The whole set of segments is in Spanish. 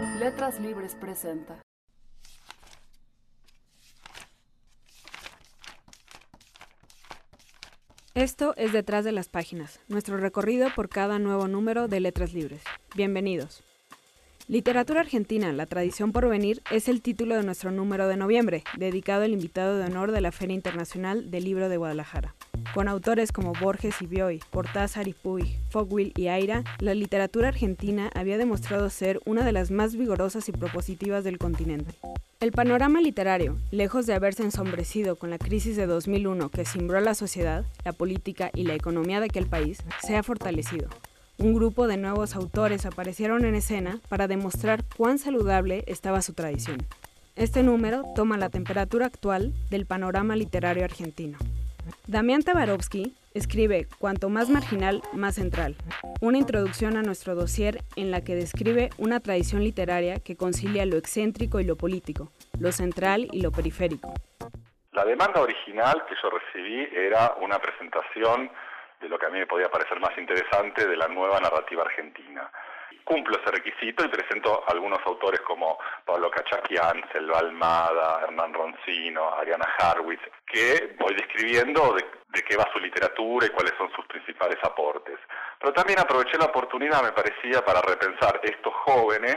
Letras Libres presenta. Esto es Detrás de las Páginas, nuestro recorrido por cada nuevo número de Letras Libres. Bienvenidos. Literatura Argentina, la tradición por venir, es el título de nuestro número de noviembre, dedicado al invitado de honor de la Feria Internacional del Libro de Guadalajara. Con autores como Borges y Bioy, Portázar y Puig, Fogwill y Aira, la literatura argentina había demostrado ser una de las más vigorosas y propositivas del continente. El panorama literario, lejos de haberse ensombrecido con la crisis de 2001 que cimbró la sociedad, la política y la economía de aquel país, se ha fortalecido un grupo de nuevos autores aparecieron en escena para demostrar cuán saludable estaba su tradición. Este número toma la temperatura actual del panorama literario argentino. Damián Tabarovsky escribe Cuanto más marginal, más central, una introducción a nuestro dossier en la que describe una tradición literaria que concilia lo excéntrico y lo político, lo central y lo periférico. La demanda original que yo recibí era una presentación de lo que a mí me podía parecer más interesante de la nueva narrativa argentina. Cumplo ese requisito y presento algunos autores como Pablo Cachaquian, Selva Almada, Hernán Roncino, Ariana Harwitz, que voy describiendo de, de qué va su literatura y cuáles son sus principales aportes. Pero también aproveché la oportunidad, me parecía, para repensar estos jóvenes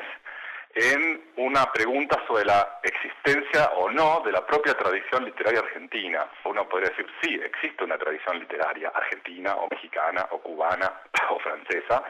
en una pregunta sobre la existencia o no de la propia tradición literaria argentina. Uno podría decir, sí, existe una tradición literaria argentina o mexicana o cubana o francesa.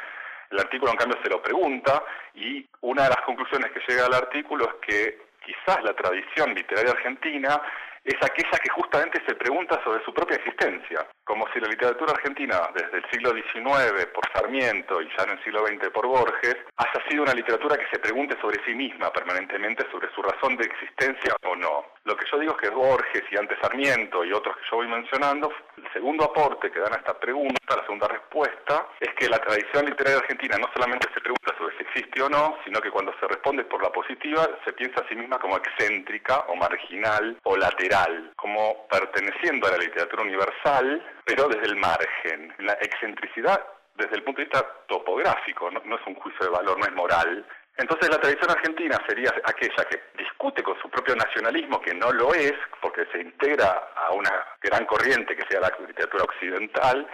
El artículo, en cambio, se lo pregunta y una de las conclusiones que llega al artículo es que quizás la tradición literaria argentina es aquella que justamente se pregunta sobre su propia existencia, como si la literatura argentina desde el siglo XIX por Sarmiento y ya en el siglo XX por Borges haya sido una literatura que se pregunte sobre sí misma permanentemente, sobre su razón de existencia o no. Lo que yo digo es que Borges y antes Sarmiento y otros que yo voy mencionando, el segundo aporte que dan a esta pregunta, la segunda respuesta, es que la tradición literaria argentina no solamente se pregunta sobre si existe o no, sino que cuando se responde por la positiva se piensa a sí misma como excéntrica o marginal o lateral como perteneciendo a la literatura universal, pero desde el margen. La excentricidad desde el punto de vista topográfico, no, no es un juicio de valor, no es moral, entonces la tradición argentina sería aquella que discute con su propio nacionalismo, que no lo es, porque se integra a una gran corriente que sea la literatura occidental,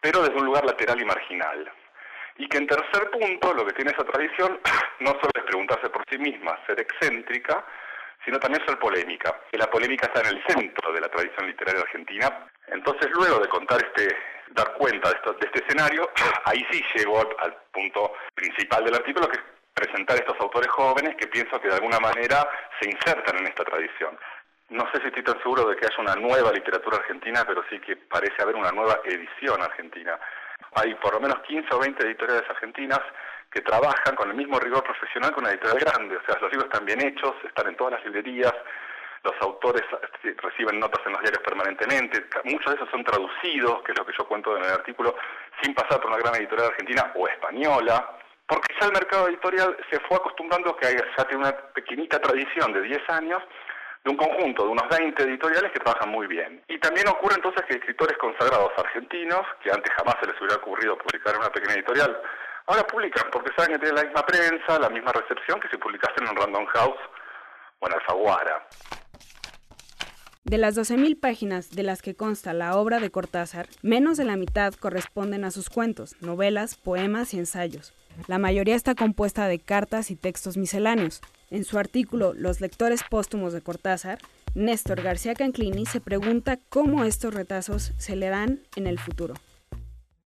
pero desde un lugar lateral y marginal. Y que en tercer punto, lo que tiene esa tradición no solo es preguntarse por sí misma, ser excéntrica, sino también ser polémica. Que la polémica está en el centro de la tradición literaria argentina. Entonces, luego de contar este, dar cuenta de, de este escenario, ahí sí llegó al, punto principal del artículo, que presentar estos autores jóvenes que pienso que de alguna manera se insertan en esta tradición. No sé si estoy tan seguro de que haya una nueva literatura argentina, pero sí que parece haber una nueva edición argentina. Hay por lo menos 15 o 20 editoriales argentinas que trabajan con el mismo rigor profesional que una editorial grande. O sea, los libros están bien hechos, están en todas las librerías, los autores reciben notas en los diarios permanentemente, muchos de esos son traducidos, que es lo que yo cuento en el artículo, sin pasar por una gran editorial argentina o española, porque ya el mercado editorial se fue acostumbrando que ya tiene una pequeñita tradición de 10 años de un conjunto de unos 20 editoriales que trabajan muy bien. Y también ocurre entonces que escritores consagrados argentinos, que antes jamás se les hubiera ocurrido publicar en una pequeña editorial, Ahora publican porque saben que tienen la misma prensa, la misma recepción que si publicasen en Random House o en Alfaguara. De las 12.000 páginas de las que consta la obra de Cortázar, menos de la mitad corresponden a sus cuentos, novelas, poemas y ensayos. La mayoría está compuesta de cartas y textos misceláneos. En su artículo Los lectores póstumos de Cortázar, Néstor García Canclini se pregunta cómo estos retazos se le dan en el futuro.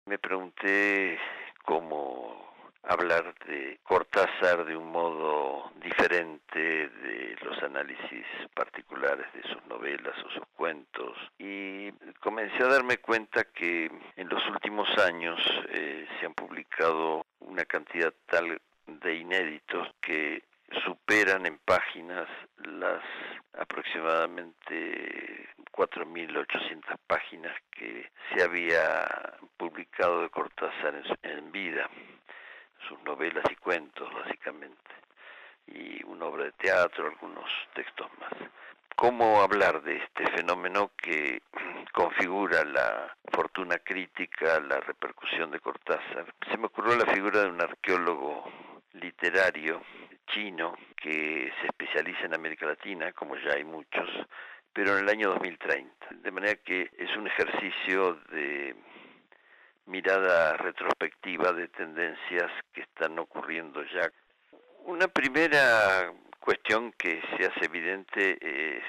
Me pregunté cómo hablar de Cortázar de un modo diferente de los análisis particulares de sus novelas o sus cuentos y comencé a darme cuenta que en los últimos años eh, se han publicado una cantidad tal de inéditos que superan en páginas las aproximadamente 4.800 páginas que se había publicado de Cortázar en, vida, sus novelas y cuentos básicamente, y una obra de teatro, algunos textos más. ¿Cómo hablar de este fenómeno que configura la fortuna crítica, la repercusión de Cortázar? Se me ocurrió la figura de un arqueólogo literario chino que se especializa en América Latina, como ya hay muchos, pero en el año 2030. De manera que es un ejercicio de mirada retrospectiva de tendencias que están ocurriendo ya. Una primera cuestión que se hace evidente es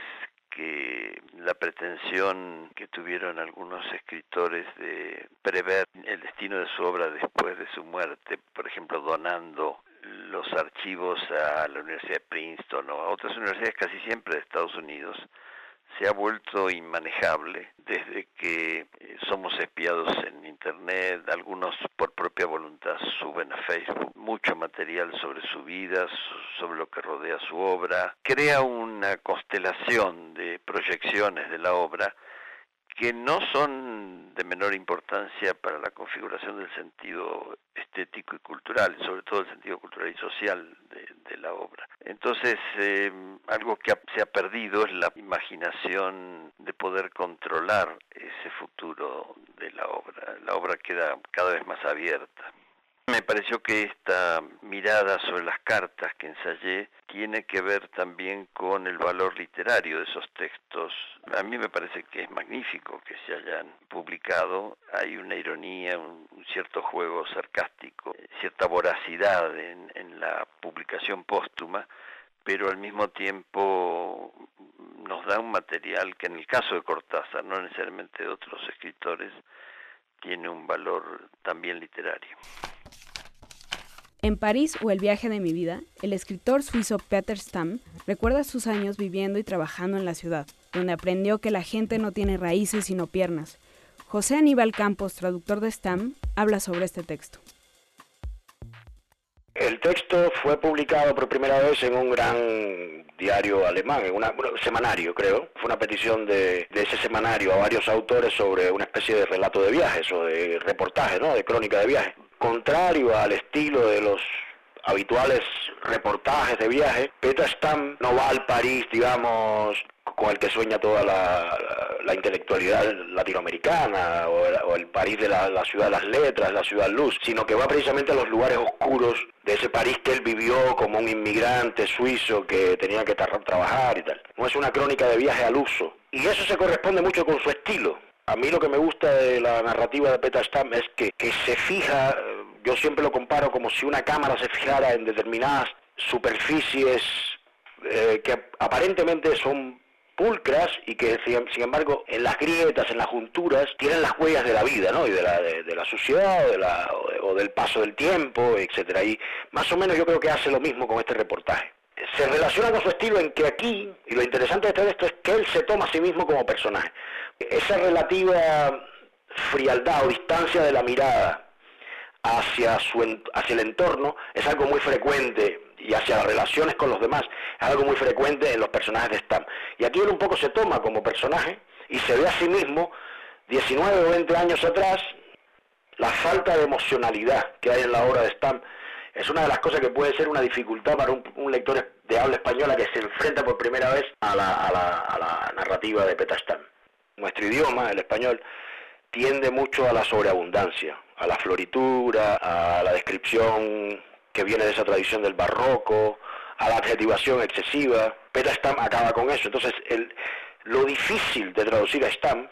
que la pretensión que tuvieron algunos escritores de prever el destino de su obra después de su muerte, por ejemplo, donando los archivos a la Universidad de Princeton o a otras universidades casi siempre de Estados Unidos, se ha vuelto inmanejable desde que eh, somos espiados en Internet, algunos por propia voluntad suben a Facebook mucho material sobre su vida, sobre lo que rodea su obra, crea una constelación de proyecciones de la obra que no son de menor importancia para la configuración del sentido estético y cultural, sobre todo el sentido cultural y social de, la obra. Entonces, eh, algo que se ha perdido es la imaginación de poder controlar ese futuro de la obra. La obra queda cada vez más abierta. Me pareció que esta mirada sobre las cartas que ensayé tiene que ver también con el valor literario de esos textos. A mí me parece que es magnífico que se hayan publicado. Hay una ironía, un, cierto juego sarcástico, cierta voracidad en, en la publicación póstuma, pero al mismo tiempo nos da un material que en el caso de Cortázar, no necesariamente de otros escritores, tiene un valor también literario. En París o El viaje de mi vida, el escritor suizo Peter Stamm recuerda sus años viviendo y trabajando en la ciudad, donde aprendió que la gente no tiene raíces sino piernas. José Aníbal Campos, traductor de Stamm, habla sobre este texto. El texto fue publicado por primera vez en un gran diario alemán, en un semanario creo. Fue una petición de, de, ese semanario a varios autores sobre una especie de relato de viajes o de reportaje, ¿no? de crónica de viajes contrario al estilo de los habituales reportajes de viaje, Peter Stam no va al París, digamos, con el que sueña toda la, intelectualidad latinoamericana, o el, París de la, ciudad de las letras, la ciudad luz, sino que va precisamente a los lugares oscuros de ese París que él vivió como un inmigrante suizo que tenía que trabajar y tal. No es una crónica de viaje al uso. Y eso se corresponde mucho con su estilo. A mí lo que me gusta de la narrativa de Peter Stam es que, se fija, yo siempre lo comparo como si una cámara se fijara en determinadas superficies eh, que aparentemente son pulcras y que sin embargo en las grietas, en las junturas, tienen las huellas de la vida, ¿no? Y de la, de, la suciedad o, de la, o, del paso del tiempo, etcétera. Y más o menos yo creo que hace lo mismo con este reportaje. Se relaciona con su estilo en que aquí, y lo interesante de todo esto es que él se toma a sí mismo como personaje esa relativa frialdad o distancia de la mirada hacia, su, hacia el entorno es algo muy frecuente y hacia las relaciones con los demás es algo muy frecuente en los personajes de Stam. Y aquí él un poco se toma como personaje y se ve a sí mismo 19 o 20 años atrás la falta de emocionalidad que hay en la obra de Stam es una de las cosas que puede ser una dificultad para un, lector de habla española que se enfrenta por primera vez a la, a la, a la narrativa de Peter nuestro idioma, el español, tiende mucho a la sobreabundancia, a la floritura, a la descripción que viene de esa tradición del barroco, a la adjetivación excesiva. Pero Stam acaba con eso. Entonces, el, lo difícil de traducir a Stam,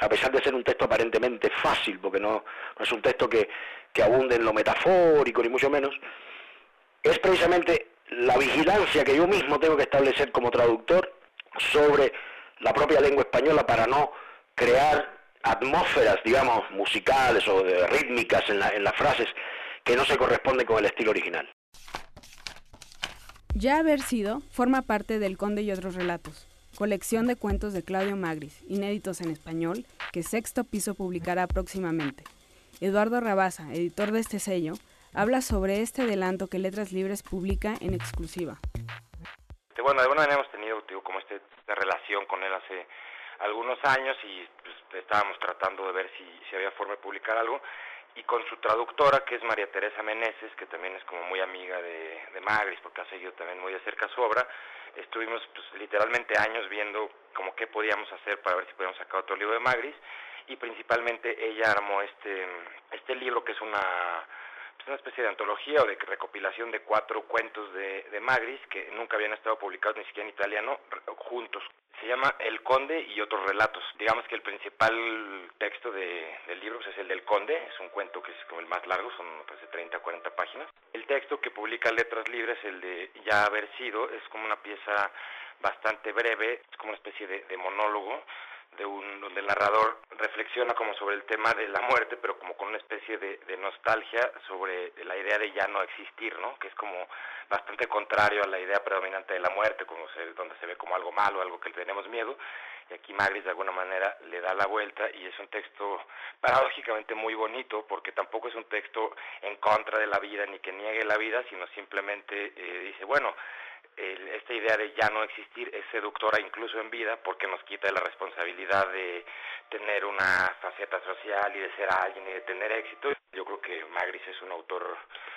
a pesar de ser un texto aparentemente fácil, porque no, no es un texto que, que abunde en lo metafórico, ni mucho menos, es precisamente la vigilancia que yo mismo tengo que establecer como traductor sobre la propia lengua española para no crear atmósferas, digamos, musicales o de rítmicas en, en las frases que no se corresponden con el estilo original. Ya haber sido forma parte del Conde y otros relatos, colección de cuentos de Claudio Magris, inéditos en español, que Sexto Piso publicará próximamente. Eduardo Rabasa, editor de este sello, habla sobre este adelanto que Letras Libres publica en exclusiva. Bueno, de alguna manera hemos tenido como este de relación con él hace algunos años y pues, estábamos tratando de ver si, si había forma de publicar algo y con su traductora que es María Teresa Meneses que también es como muy amiga de, Magris porque ha seguido también muy de cerca su obra estuvimos pues, literalmente años viendo como qué podíamos hacer para ver si podíamos sacar otro libro de Magris y principalmente ella armó este este libro que es una es una especie de antología o de recopilación de cuatro cuentos de, de Magris que nunca habían estado publicados ni siquiera en italiano juntos. Se llama El Conde y otros relatos. Digamos que el principal texto de, del libro pues, es el del Conde, es un cuento que es como el más largo, son de 30 a 40 páginas. El texto que publica Letras Libres, el de Ya haber sido, es como una pieza bastante breve, es como una especie de, de monólogo de un, donde el narrador reflexiona como sobre el tema de la muerte, pero como con una especie de, nostalgia sobre la idea de ya no existir, ¿no? Que es como bastante contrario a la idea predominante de la muerte, como se, donde se ve como algo malo, algo que tenemos miedo. Y aquí Magris de alguna manera le da la vuelta y es un texto paradójicamente muy bonito, porque tampoco es un texto en contra de la vida ni que niegue la vida, sino simplemente eh, dice, bueno, el, esta idea de ya no existir es seductora incluso en vida porque nos quita la responsabilidad de tener una faceta social y de ser alguien y de tener éxito. Yo creo que Magris es un autor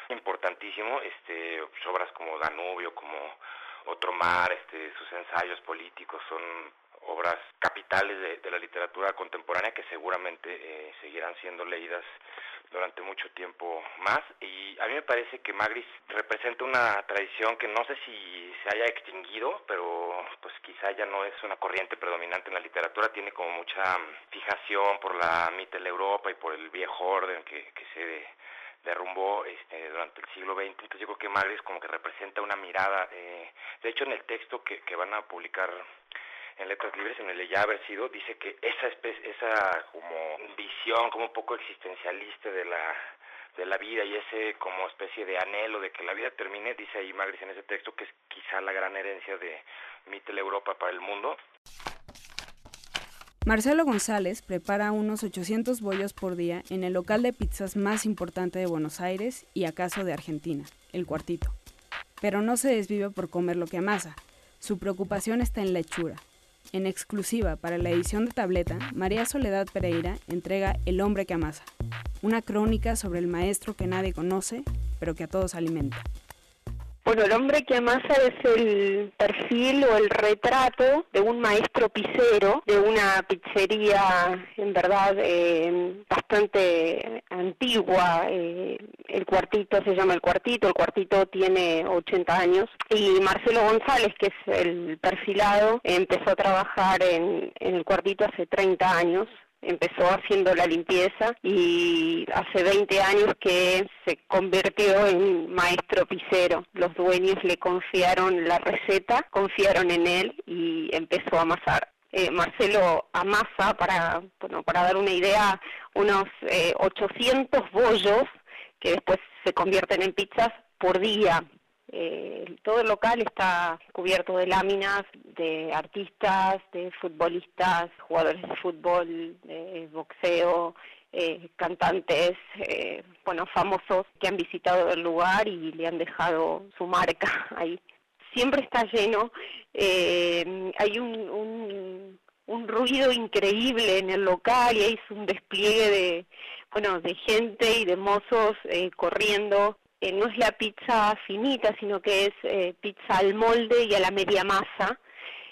importantísimo, este, obras como Danubio, como Otro Mar, este, sus ensayos políticos son obras capitales de, de la literatura contemporánea que seguramente eh, seguirán siendo leídas durante mucho tiempo más. Y a mí me parece que Magris representa una tradición que no sé si se haya extinguido, pero pues quizá ya no es una corriente predominante en la literatura, tiene como mucha fijación por la Mittel Europa y por el viejo orden que, que se derrumbó este, durante el siglo XX, entonces yo creo que Magris como que representa una mirada, eh, de hecho en el texto que, que van a publicar en Letras Libres, en el ya haber sido, dice que esa especie, esa como visión como un poco existencialista de la de la vida y ese como especie de anhelo de que la vida termine, dice ahí Magris en ese texto que es quizá la gran herencia de Mittel Europa para el mundo. Marcelo González prepara unos 800 bollos por día en el local de pizzas más importante de Buenos Aires y acaso de Argentina, El Cuartito. Pero no se desvive por comer lo que amasa. Su preocupación está en la hechura, en exclusiva para la edición de tableta, María Soledad Pereira entrega El hombre que amasa, una crónica sobre el maestro que nadie conoce, pero que a todos alimenta. Bueno, el hombre que amasa es el perfil o el retrato de un maestro pizzero de una pizzería, en verdad, eh, bastante antigua. Eh, el cuartito se llama el cuartito, el cuartito tiene 80 años. Y Marcelo González, que es el perfilado, empezó a trabajar en, en el cuartito hace 30 años empezó haciendo la limpieza y hace 20 años que se convirtió en maestro pisero. Los dueños le confiaron la receta, confiaron en él y empezó a amasar. Eh, Marcelo amasa, para, bueno, para dar una idea, unos eh, 800 bollos que después se convierten en pizzas por día. Eh, todo el local está cubierto de láminas de artistas, de futbolistas, jugadores de fútbol, de boxeo, eh, cantantes, eh, bueno, famosos que han visitado el lugar y le han dejado su marca ahí. Siempre está lleno, eh, hay un, un, ruido increíble en el local y hay un despliegue de, bueno, de gente y de mozos eh, corriendo eh, no es la pizza finita, sino que es eh, pizza al molde y a la media masa.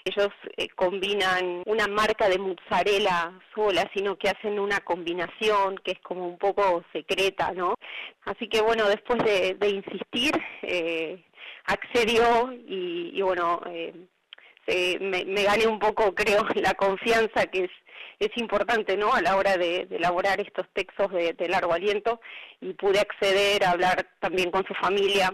Ellos eh, combinan una marca de mozzarella sola, sino que hacen una combinación que es como un poco secreta, ¿no? Así que bueno, después de, de insistir, eh, accedió y, y bueno, me, me gané un poco, creo, la confianza que es es importante ¿no? a la hora de, de elaborar estos textos de, largo aliento y pude acceder a hablar también con su familia.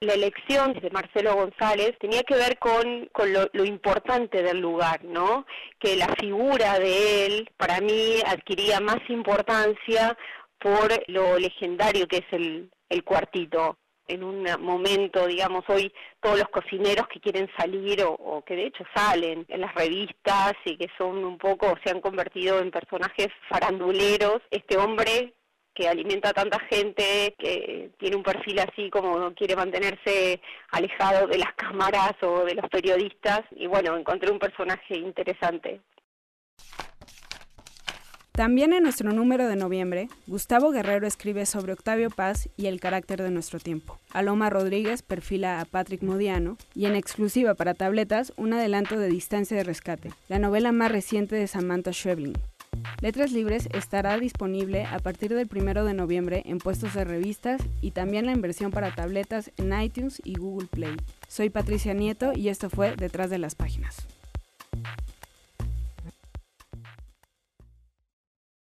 La elección de Marcelo González tenía que ver con, con lo, lo, importante del lugar, ¿no? que la figura de él para mí adquiría más importancia por lo legendario que es el, el cuartito en un momento, digamos, hoy todos los cocineros que quieren salir o, o, que de hecho salen en las revistas y que son un poco, se han convertido en personajes faranduleros, este hombre que alimenta a tanta gente, que tiene un perfil así como quiere mantenerse alejado de las cámaras o de los periodistas, y bueno, encontré un personaje interesante. También en nuestro número de noviembre, Gustavo Guerrero escribe sobre Octavio Paz y el carácter de nuestro tiempo. Aloma Rodríguez perfila a Patrick Modiano y en exclusiva para tabletas un adelanto de Distancia de Rescate, la novela más reciente de Samantha Schweblin. Letras Libres estará disponible a partir del 1 de noviembre en puestos de revistas y también la inversión para tabletas en iTunes y Google Play. Soy Patricia Nieto y esto fue Detrás de las Páginas.